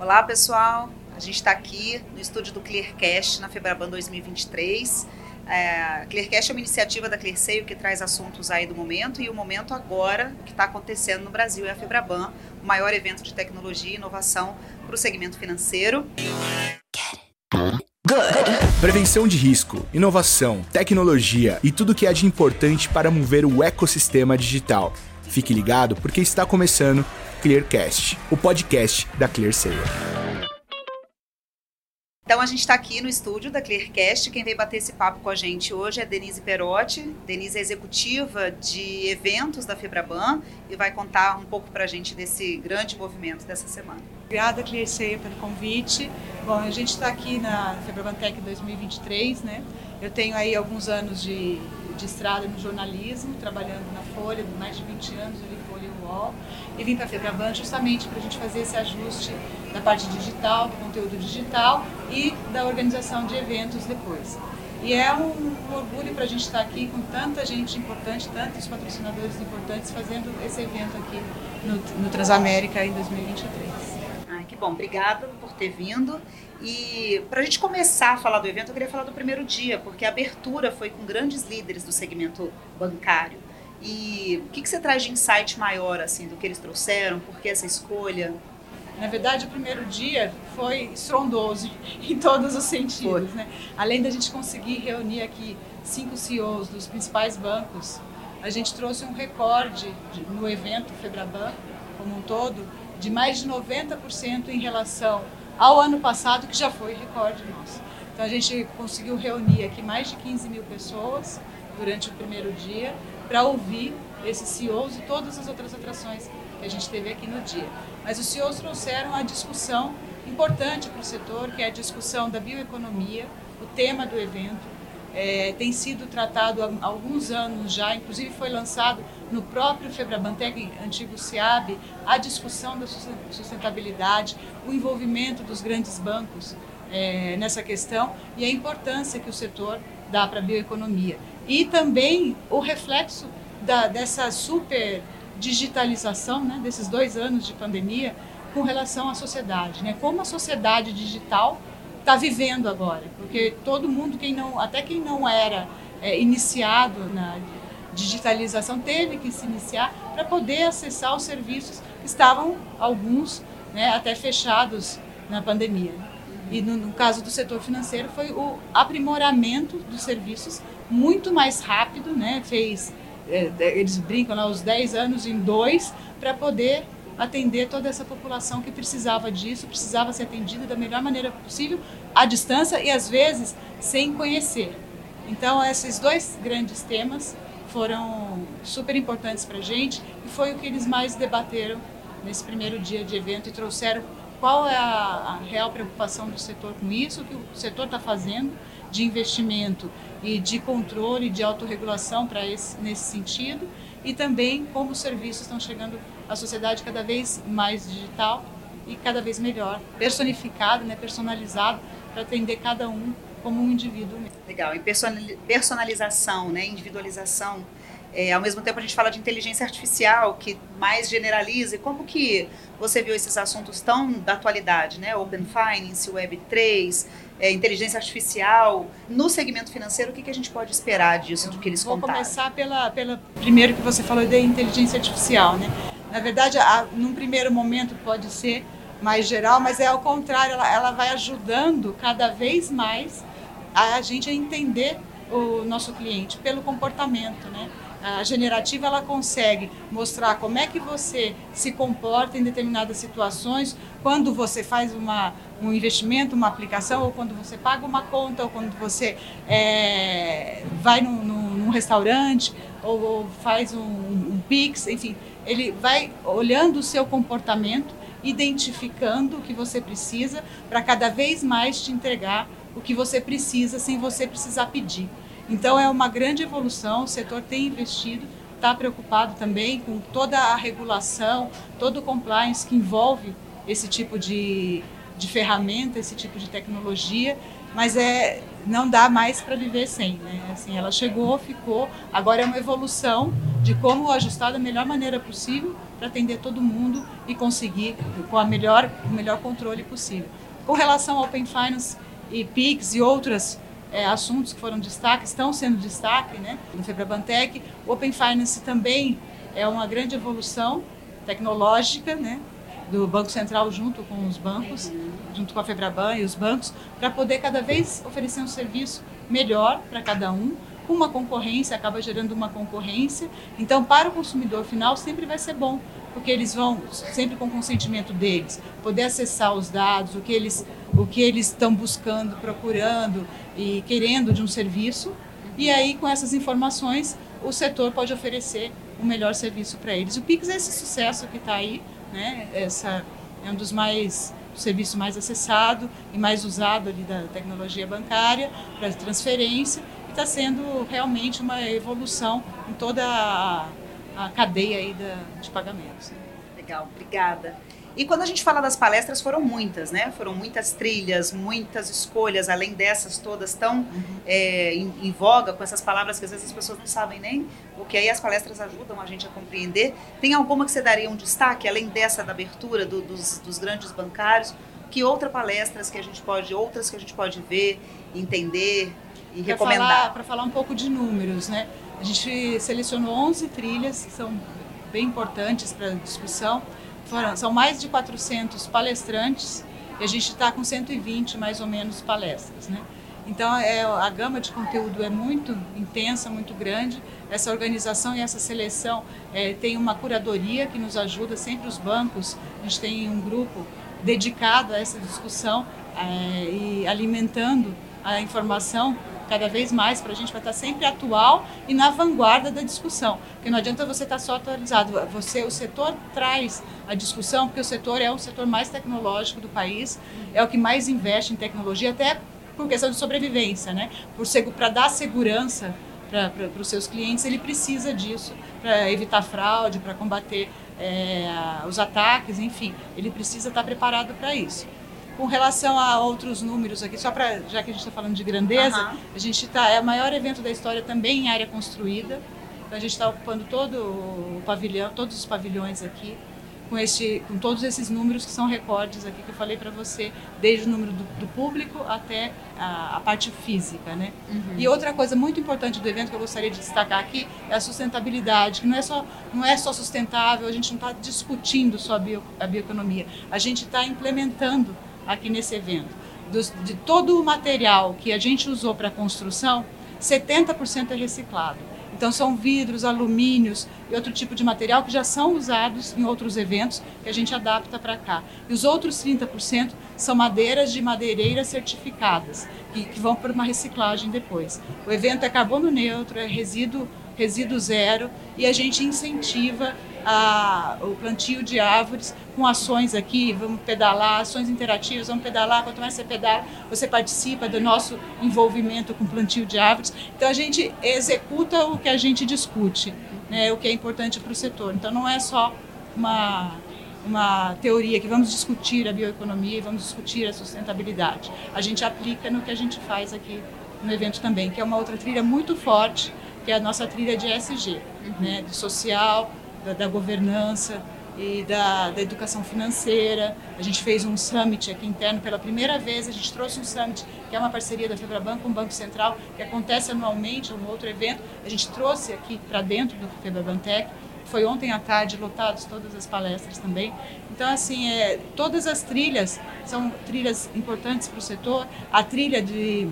Olá, pessoal. A gente está aqui no estúdio do Clearcast na Febraban 2023. É, Clearcast é uma iniciativa da Clearseio que traz assuntos aí do momento e o momento agora que está acontecendo no Brasil é a Febraban, o maior evento de tecnologia e inovação para o segmento financeiro. Prevenção de risco, inovação, tecnologia e tudo que há de importante para mover o ecossistema digital. Fique ligado porque está começando Clearcast, o podcast da ClearSale. Então a gente está aqui no estúdio da Clearcast. Quem veio bater esse papo com a gente hoje é Denise Perotti. Denise é executiva de eventos da Febraban e vai contar um pouco para a gente desse grande movimento dessa semana. Obrigada, Clearceia, pelo convite. Bom, a gente está aqui na Febraban Tech 2023, né? Eu tenho aí alguns anos de, de estrada no jornalismo, trabalhando na Folha, mais de 20 anos ali E vim para a Febraban justamente para a gente fazer esse ajuste da parte digital, do conteúdo digital e da organização de eventos depois. E é um, orgulho para a gente estar aqui com tanta gente importante, tantos patrocinadores importantes fazendo esse evento aqui no, no Transamérica em 2023. Ai, que bom, obrigada por ter vindo. E para a gente começar a falar do evento, eu queria falar do primeiro dia, porque a abertura foi com grandes líderes do segmento bancário. E o que, que você traz de insight maior assim do que eles trouxeram? Por que essa escolha? Na verdade, o primeiro dia foi estrondoso em todos os sentidos. Né? Além da gente conseguir reunir aqui cinco CEOs dos principais bancos, a gente trouxe um recorde no evento Febraban como um todo de mais de 90% em relação ao ano passado, que já foi recorde nosso. Então a gente conseguiu reunir aqui mais de 15 mil pessoas durante o primeiro dia para ouvir esses CEOs e todas as outras atrações que a gente teve aqui no dia. Mas os CEOs trouxeram a discussão importante para o setor, que é a discussão da bioeconomia, o tema do evento. É, tem sido tratado há alguns anos já, inclusive foi lançado no próprio Febrabantec, antigo CIAB, a discussão da sustentabilidade, o envolvimento dos grandes bancos é, nessa questão e a importância que o setor dá para a bioeconomia. E também o reflexo da, dessa super digitalização, né, desses dois anos de pandemia, com relação à sociedade, né? Como a sociedade digital está vivendo agora, porque todo mundo, quem não, até quem não era é, iniciado na digitalização, teve que se iniciar para poder acessar os serviços que estavam alguns, né, até fechados na pandemia. E no, no caso do setor financeiro foi o aprimoramento dos serviços muito mais rápido, né? Fez é, eles brincam lá os 10 anos em dois para poder atender toda essa população que precisava disso, precisava ser atendida da melhor maneira possível, à distância e às vezes sem conhecer. Então, esses dois grandes temas foram super importantes para a gente e foi o que eles mais debateram nesse primeiro dia de evento e trouxeram qual é a real preocupação do setor com isso, o que o setor está fazendo de investimento e de controle, de autorregulação para nesse sentido, e também como os serviços estão chegando à sociedade cada vez mais digital e cada vez melhor, personificado, né, personalizado, para atender cada um como um indivíduo. Legal, e personalização, né, individualização é, ao mesmo tempo a gente fala de inteligência artificial, que mais generaliza. E como que você viu esses assuntos tão da atualidade, né? Open Finance, Web3, é, inteligência artificial. No segmento financeiro, o que, que a gente pode esperar disso, do que eles Vou contaram? Vou começar pela, pela primeiro que você falou da inteligência artificial, né? Na verdade, a, num primeiro momento pode ser mais geral, mas é ao contrário, ela, ela vai ajudando cada vez mais a gente a entender o nosso cliente pelo comportamento, né? A generativa ela consegue mostrar como é que você se comporta em determinadas situações, quando você faz uma, um investimento, uma aplicação, ou quando você paga uma conta, ou quando você é, vai num, num, num, restaurante, ou, ou faz um, um Pix, enfim, ele vai olhando o seu comportamento, identificando o que você precisa para cada vez mais te entregar o que você precisa sem você precisar pedir. Então é uma grande evolução, o setor tem investido, está preocupado também com toda a regulação, todo o compliance que envolve esse tipo de, de ferramenta, esse tipo de tecnologia, mas é não dá mais para viver sem, né? Assim, ela chegou, ficou, agora é uma evolução de como ajustar da melhor maneira possível para atender todo mundo e conseguir com a melhor, o melhor controle possível. Com relação ao Open Finance e PIX e outros é, assuntos que foram destaque, estão sendo destaque né, no Febrabantec, o Open Finance também é uma grande evolução tecnológica, né, do Banco Central junto com os bancos, junto com a Febraban e os bancos, para poder cada vez oferecer um serviço melhor para cada um, com uma concorrência, acaba gerando uma concorrência. Então, para o consumidor final, sempre vai ser bom, porque eles vão, sempre com consentimento deles, poder acessar os dados, o que eles o que eles estão buscando, procurando e querendo de um serviço. E aí, com essas informações, o setor pode oferecer o melhor serviço para eles. O Pix é esse sucesso que está aí, né? Essa é um dos mais serviços mais acessado e mais usado ali da tecnologia bancária para transferência e está sendo realmente uma evolução em toda a, a cadeia aí da, de pagamentos. Legal, obrigada. E quando a gente fala das palestras, foram muitas, né? Foram muitas trilhas, muitas escolhas, além dessas todas tão uhum. é, em, em, voga, com essas palavras que às vezes as pessoas não sabem nem, o que aí as palestras ajudam a gente a compreender. Tem alguma que você daria um destaque, além dessa da abertura do, dos, dos grandes bancários? Que outras palestras que a gente pode, outras que a gente pode ver, entender e pra recomendar? Para falar um pouco de números, né? A gente selecionou 11 trilhas que são bem importantes para a discussão foram, são mais de 400 palestrantes e a gente está com 120 mais ou menos palestras, né? Então é, a gama de conteúdo é muito intensa, muito grande. Essa organização e essa seleção é, tem uma curadoria que nos ajuda sempre os bancos. A gente tem um grupo dedicado a essa discussão é, e alimentando a informação cada vez mais para a gente vai estar sempre atual e na vanguarda da discussão. Porque não adianta você estar só atualizado. Você, o setor traz a discussão, porque o setor é o setor mais tecnológico do país, é o que mais investe em tecnologia, até por questão de sobrevivência, né? Para dar segurança para os seus clientes, ele precisa disso para evitar fraude, para combater é, os ataques, enfim, ele precisa estar preparado para isso. Com relação a outros números aqui, só para já que a gente está falando de grandeza, uhum. a gente está é o maior evento da história também em área construída. Então a gente está ocupando todo o pavilhão, todos os pavilhões aqui com este, com todos esses números que são recordes aqui que eu falei para você, desde o número do, do público até a, a, parte física, né? Uhum. E outra coisa muito importante do evento que eu gostaria de destacar aqui é a sustentabilidade, que não é só não é só sustentável, a gente não está discutindo só a, bio, a bioeconomia, a gente está implementando aqui nesse evento. Dos, de todo o material que a gente usou para a construção, 70% é reciclado. Então são vidros, alumínios e outro tipo de material que já são usados em outros eventos que a gente adapta para cá. E os outros 30% são madeiras de madeireiras certificadas, que, vão para uma reciclagem depois. O evento é carbono neutro, é resíduo, resíduo zero e a gente incentiva a, o plantio de árvores com ações aqui, vamos pedalar, ações interativas, vamos pedalar, quanto mais você pedala, você participa do nosso envolvimento com plantio de árvores. Então a gente executa o que a gente discute, né, o que é importante para o setor. Então não é só uma, uma teoria que vamos discutir a bioeconomia e vamos discutir a sustentabilidade. A gente aplica no que a gente faz aqui no evento também, que é uma outra trilha muito forte, que é a nossa trilha de ESG, uhum. né, de social, da, da governança e da, da, educação financeira. A gente fez um summit aqui interno pela primeira vez. A gente trouxe um summit que é uma parceria da Febraban com o Banco Central, que acontece anualmente, é um outro evento. A gente trouxe aqui para dentro do Febrabantec. Foi ontem à tarde, lotados todas as palestras também. Então, assim, é, todas as trilhas são trilhas importantes para o setor. A trilha de,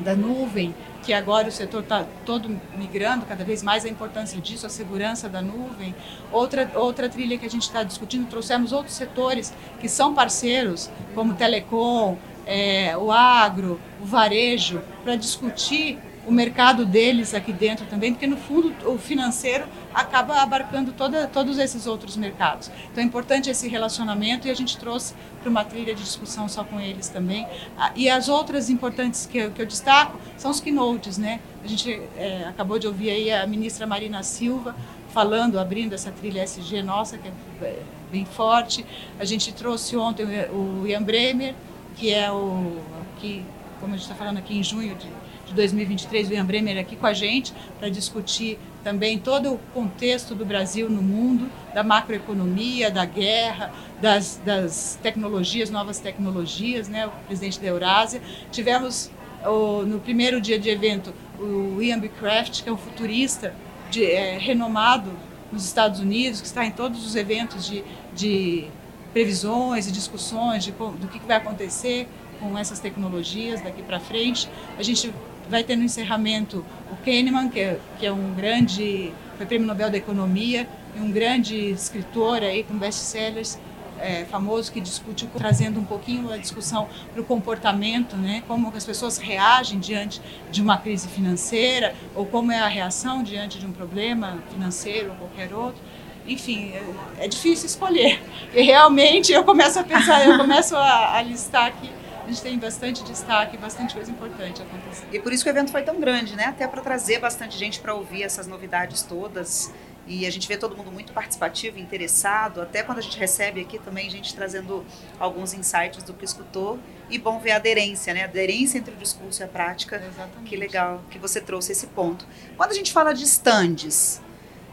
da nuvem, que agora o setor está todo migrando cada vez mais a importância disso, a segurança da nuvem. Outra, outra trilha que a gente está discutindo, trouxemos outros setores que são parceiros, como telecom, é, o agro, o varejo, para discutir o mercado deles aqui dentro também, porque no fundo o financeiro acaba abarcando toda, todos esses outros mercados. Então é importante esse relacionamento e a gente trouxe para uma trilha de discussão só com eles também. Ah, e as outras importantes que eu, que eu destaco são os keynotes, né? A gente é, acabou de ouvir aí a ministra Marina Silva falando, abrindo essa trilha SG nossa, que é bem forte. A gente trouxe ontem o Ian Bremer, que é o que, como a gente está falando aqui em junho de de 2023, o Ian Bremer aqui com a gente para discutir também todo o contexto do Brasil no mundo, da macroeconomia, da guerra, das, das tecnologias, novas tecnologias, né? o presidente da Eurásia. Tivemos o, no primeiro dia de evento o Ian Beecraft, que é um futurista de, é, renomado nos Estados Unidos, que está em todos os eventos de, de previsões e discussões de, do que vai acontecer com essas tecnologias daqui para frente. A gente vai ter no encerramento o Kahneman, que é, que é um grande, foi prêmio Nobel da Economia, e um grande escritor aí com best-sellers, é, famoso que discute, trazendo um pouquinho a discussão para o comportamento, né? como as pessoas reagem diante de uma crise financeira, ou como é a reação diante de um problema financeiro ou qualquer outro. Enfim, é, é difícil escolher. E realmente eu começo a pensar, eu começo a, a listar aqui a gente tem bastante destaque, bastante coisa importante acontecendo. E por isso que o evento foi tão grande, né? Até para trazer bastante gente para ouvir essas novidades todas. E a gente vê todo mundo muito participativo, interessado. Até quando a gente recebe aqui também gente trazendo alguns insights do que escutou. E bom ver a aderência, né? A aderência entre o discurso e a prática. Exatamente. Que legal que você trouxe esse ponto. Quando a gente fala de estandes,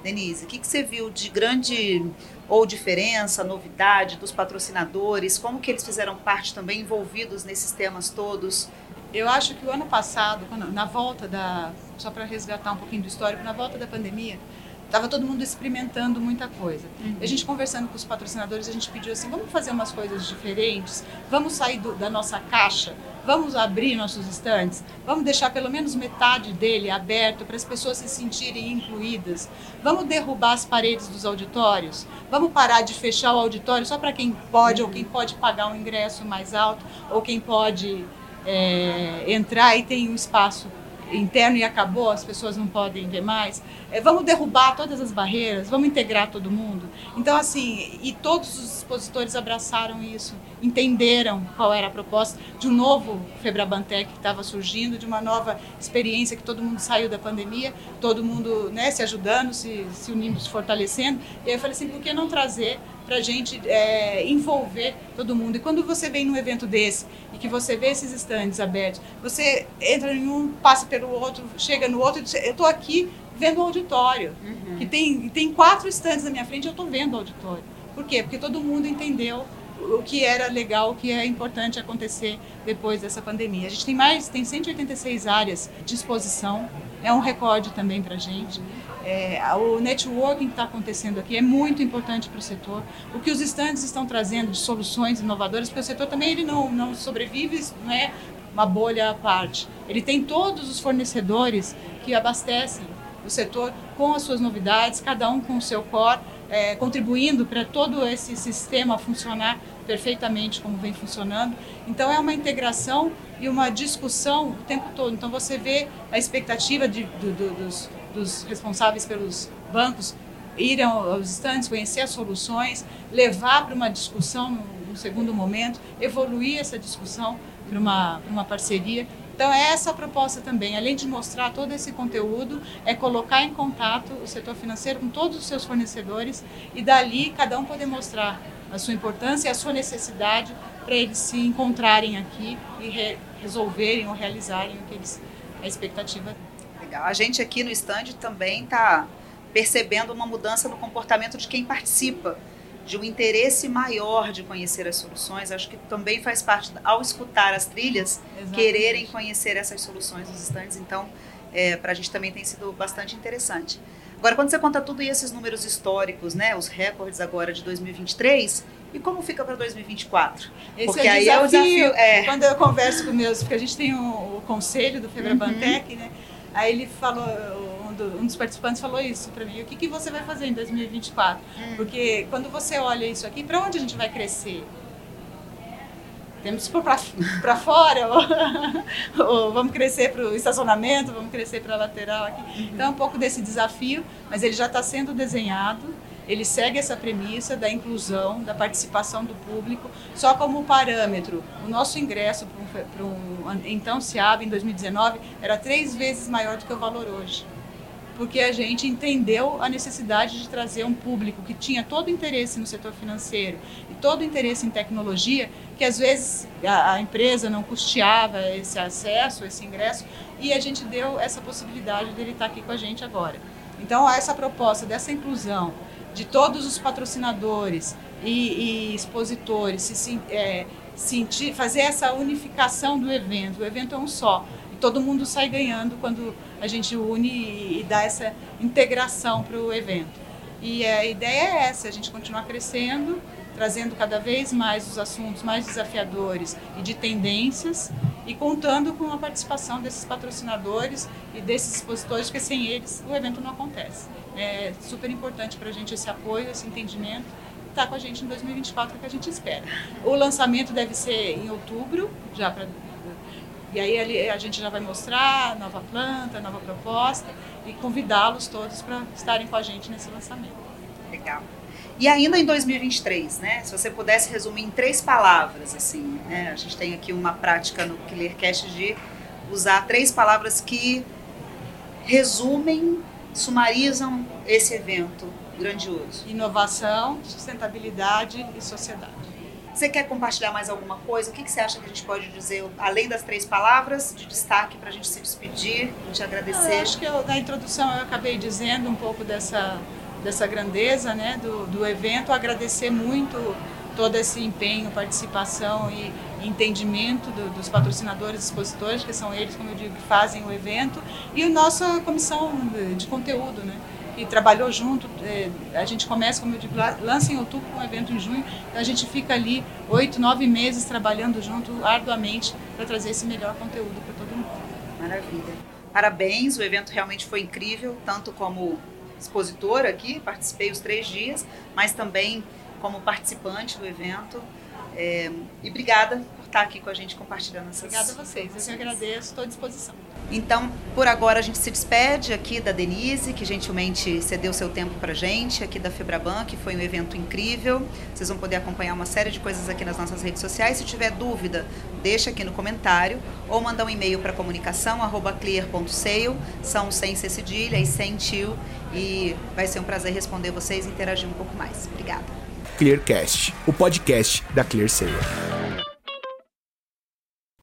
Denise, o que, que você viu de grande ou diferença, novidade dos patrocinadores? Como que eles fizeram parte também envolvidos nesses temas todos? Eu acho que o ano passado, na volta da, só para resgatar um pouquinho do histórico, na volta da pandemia, estava todo mundo experimentando muita coisa. Uhum. A gente conversando com os patrocinadores, a gente pediu assim, vamos fazer umas coisas diferentes, vamos sair do, da nossa caixa, vamos abrir nossos estantes, vamos deixar pelo menos metade dele aberto para as pessoas se sentirem incluídas, vamos derrubar as paredes dos auditórios, vamos parar de fechar o auditório só para quem pode uhum. ou quem pode pagar um ingresso mais alto ou quem pode é, entrar e tem um espaço interno e acabou, as pessoas não podem ver mais. É, vamos derrubar todas as barreiras, vamos integrar todo mundo. Então, assim, e todos os expositores abraçaram isso, entenderam qual era a proposta de um novo Febrabantec que estava surgindo, de uma nova experiência que todo mundo saiu da pandemia, todo mundo né, se ajudando, se, se unindo, se fortalecendo. E aí eu falei assim, por que não trazer para a gente é, envolver todo mundo. E quando você vem num evento desse e que você vê esses estandes abertos, você entra em um, passa pelo outro, chega no outro e diz, eu estou aqui vendo o auditório. Uhum. Que tem, tem quatro estandes na minha frente, eu estou vendo o auditório. Por quê? Porque todo mundo entendeu o que era legal, o que é importante acontecer depois dessa pandemia. A gente tem mais, tem 186 áreas de exposição, é um recorde também para a gente. É, o networking que está acontecendo aqui é muito importante para o setor. O que os estandes estão trazendo de soluções inovadoras, porque o setor também ele não, não sobrevive, não é uma bolha à parte. Ele tem todos os fornecedores que abastecem o setor com as suas novidades, cada um com o seu core, é, contribuindo para todo esse sistema funcionar perfeitamente como vem funcionando. Então é uma integração e uma discussão o tempo todo. Então você vê a expectativa de, do, do, dos, dos responsáveis pelos bancos ir aos estantes, conhecer as soluções, levar para uma discussão no, no, segundo momento, evoluir essa discussão para uma, para uma parceria. Então é essa a proposta também, além de mostrar todo esse conteúdo, é colocar em contato o setor financeiro com todos os seus fornecedores e dali cada um poder mostrar a sua importância e a sua necessidade para eles se encontrarem aqui e re resolverem ou realizarem o que eles a expectativa. Legal. A gente aqui no stand também está percebendo uma mudança no comportamento de quem participa, de um interesse maior de conhecer as soluções. Acho que também faz parte, ao escutar as trilhas, Exatamente. quererem conhecer essas soluções nos stands. Então, é, para a gente também tem sido bastante interessante. Agora, quando você conta tudo e esses números históricos, né, os recordes agora de 2023, e como fica para 2024? Esse porque é aí desafio, é o desafio. É... Quando eu converso com meus, porque a gente tem o, o conselho do Febrabantec, uhum. né? Aí ele falou, do, um dos participantes falou isso para mim. O que, que você vai fazer em 2024? Hum. Porque quando você olha isso aqui, para onde a gente vai crescer? Temos que para fora, ou, ou, vamos crescer para o estacionamento, vamos crescer para a lateral aqui. Uhum. Então é um pouco desse desafio, mas ele já está sendo desenhado ele segue essa premissa da inclusão, da participação do público, só como parâmetro. O nosso ingresso para um, um então SEAB em 2019 era três vezes maior do que o valor hoje. Porque a gente entendeu a necessidade de trazer um público que tinha todo interesse no setor financeiro e todo interesse em tecnologia, que às vezes a, a empresa não custeava esse acesso, esse ingresso, e a gente deu essa possibilidade dele estar aqui com a gente agora. Então, essa proposta dessa inclusão de todos os patrocinadores e, e expositores se, é, sentir, fazer essa unificação do evento. O evento é um só todo mundo sai ganhando quando a gente une e, dá essa integração para o evento. E a ideia é essa: a gente continuar crescendo, trazendo cada vez mais os assuntos mais desafiadores e de tendências e contando com a participação desses patrocinadores e desses expositores, porque sem eles o evento não acontece. É super importante para a gente esse apoio, esse entendimento. Está com a gente em 2024, é o que a gente espera. O lançamento deve ser em outubro, já para e aí a gente já vai mostrar nova planta, nova proposta e convidá-los todos para estarem com a gente nesse lançamento. Legal. E ainda em 2023, né? Se você pudesse resumir em três palavras, assim, né? A gente tem aqui uma prática no Clearcast de usar três palavras que resumem, sumarizam esse evento grandioso. Inovação, sustentabilidade e sociedade. Você quer compartilhar mais alguma coisa? O que, que você acha que a gente pode dizer, além das três palavras de destaque, para a gente se despedir e te agradecer? Eu acho que eu, na introdução eu acabei dizendo um pouco dessa, dessa grandeza né, do, do evento, agradecer muito todo esse empenho, participação e entendimento do, dos patrocinadores expositores, que são eles, como eu digo, que fazem o evento, e a nossa comissão de, de conteúdo, né? E trabalhou junto. É, a gente começa, como eu digo, lança em outubro com um evento em junho, então a gente fica ali oito, nove meses trabalhando junto arduamente para trazer esse melhor conteúdo para todo mundo. Maravilha. Parabéns, o evento realmente foi incrível, tanto como expositora aqui, participei os três dias, mas também como participante do evento. É, e obrigada estar aqui com a gente compartilhando essas Obrigada a vocês, eu que agradeço, estou à disposição. Então, por agora a gente se despede aqui da Denise, que gentilmente cedeu seu tempo para gente, aqui da Febraban, que foi um evento incrível. Vocês vão poder acompanhar uma série de coisas aqui nas nossas redes sociais. Se tiver dúvida, deixa aqui no comentário ou manda um e-mail para comunicação@clear.sale, são sem ser cedilha e sem tio, e vai ser um prazer responder vocês e interagir um pouco mais. Obrigada. Clearcast, o podcast da ClearSale.